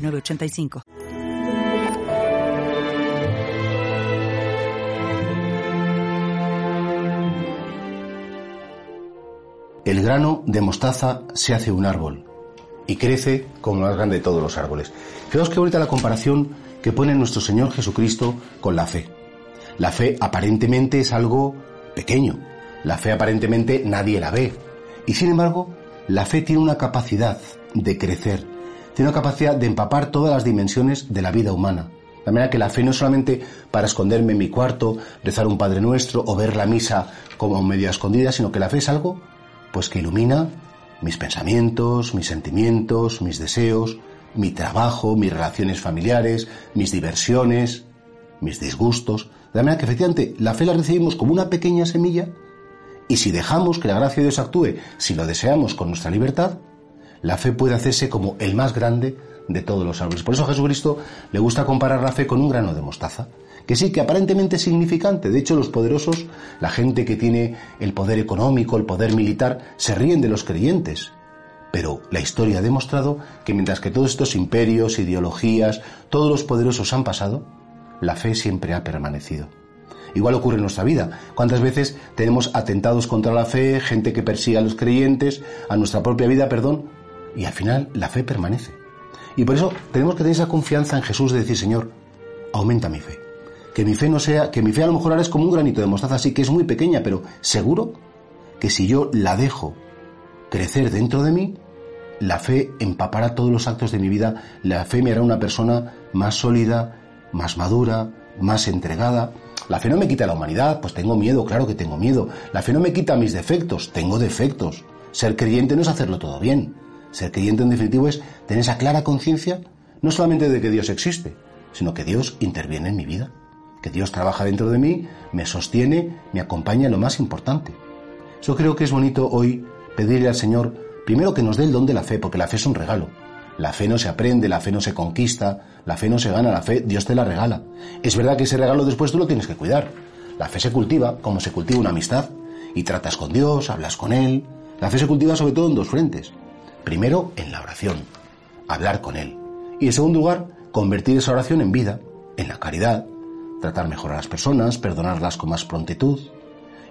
906985. El grano de mostaza se hace un árbol y crece como el más grande de todos los árboles. Fijaos que ahorita la comparación que pone nuestro Señor Jesucristo con la fe. La fe aparentemente es algo pequeño. La fe aparentemente nadie la ve. Y sin embargo, la fe tiene una capacidad de crecer, tiene una capacidad de empapar todas las dimensiones de la vida humana. De manera que la fe no es solamente para esconderme en mi cuarto, rezar un Padre Nuestro o ver la misa como media escondida, sino que la fe es algo pues que ilumina mis pensamientos, mis sentimientos, mis deseos, mi trabajo, mis relaciones familiares, mis diversiones, mis disgustos. De manera que efectivamente la fe la recibimos como una pequeña semilla y si dejamos que la gracia de Dios actúe, si lo deseamos con nuestra libertad, la fe puede hacerse como el más grande de todos los árboles. Por eso a Jesucristo le gusta comparar la fe con un grano de mostaza, que sí, que aparentemente es significante. De hecho, los poderosos, la gente que tiene el poder económico, el poder militar, se ríen de los creyentes. Pero la historia ha demostrado que mientras que todos estos imperios, ideologías, todos los poderosos han pasado, la fe siempre ha permanecido. Igual ocurre en nuestra vida. ¿Cuántas veces tenemos atentados contra la fe, gente que persigue a los creyentes, a nuestra propia vida, perdón? Y al final la fe permanece. Y por eso tenemos que tener esa confianza en Jesús de decir, Señor, aumenta mi fe. Que mi fe no sea, que mi fe a lo mejor ahora es como un granito de mostaza, así que es muy pequeña, pero seguro que si yo la dejo crecer dentro de mí, la fe empapará todos los actos de mi vida, la fe me hará una persona más sólida, más madura, más entregada. La fe no me quita la humanidad, pues tengo miedo, claro que tengo miedo. La fe no me quita mis defectos, tengo defectos. Ser creyente no es hacerlo todo bien. Ser creyente en definitivo es tener esa clara conciencia no solamente de que Dios existe, sino que Dios interviene en mi vida, que Dios trabaja dentro de mí, me sostiene, me acompaña en lo más importante. Yo creo que es bonito hoy pedirle al Señor primero que nos dé el don de la fe, porque la fe es un regalo. La fe no se aprende, la fe no se conquista, la fe no se gana, la fe Dios te la regala. Es verdad que ese regalo después tú lo tienes que cuidar. La fe se cultiva como se cultiva una amistad y tratas con Dios, hablas con Él. La fe se cultiva sobre todo en dos frentes. Primero, en la oración, hablar con Él. Y en segundo lugar, convertir esa oración en vida, en la caridad, tratar mejor a las personas, perdonarlas con más prontitud.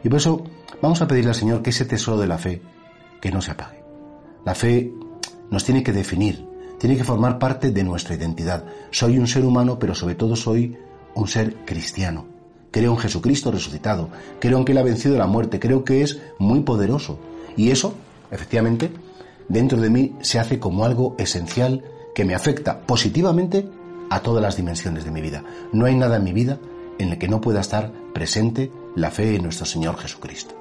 Y por eso vamos a pedirle al Señor que ese tesoro de la fe, que no se apague. La fe nos tiene que definir, tiene que formar parte de nuestra identidad. Soy un ser humano, pero sobre todo soy un ser cristiano. Creo en Jesucristo resucitado, creo en que Él ha vencido la muerte, creo que es muy poderoso. Y eso, efectivamente, dentro de mí se hace como algo esencial que me afecta positivamente a todas las dimensiones de mi vida. No hay nada en mi vida en el que no pueda estar presente la fe en nuestro Señor Jesucristo.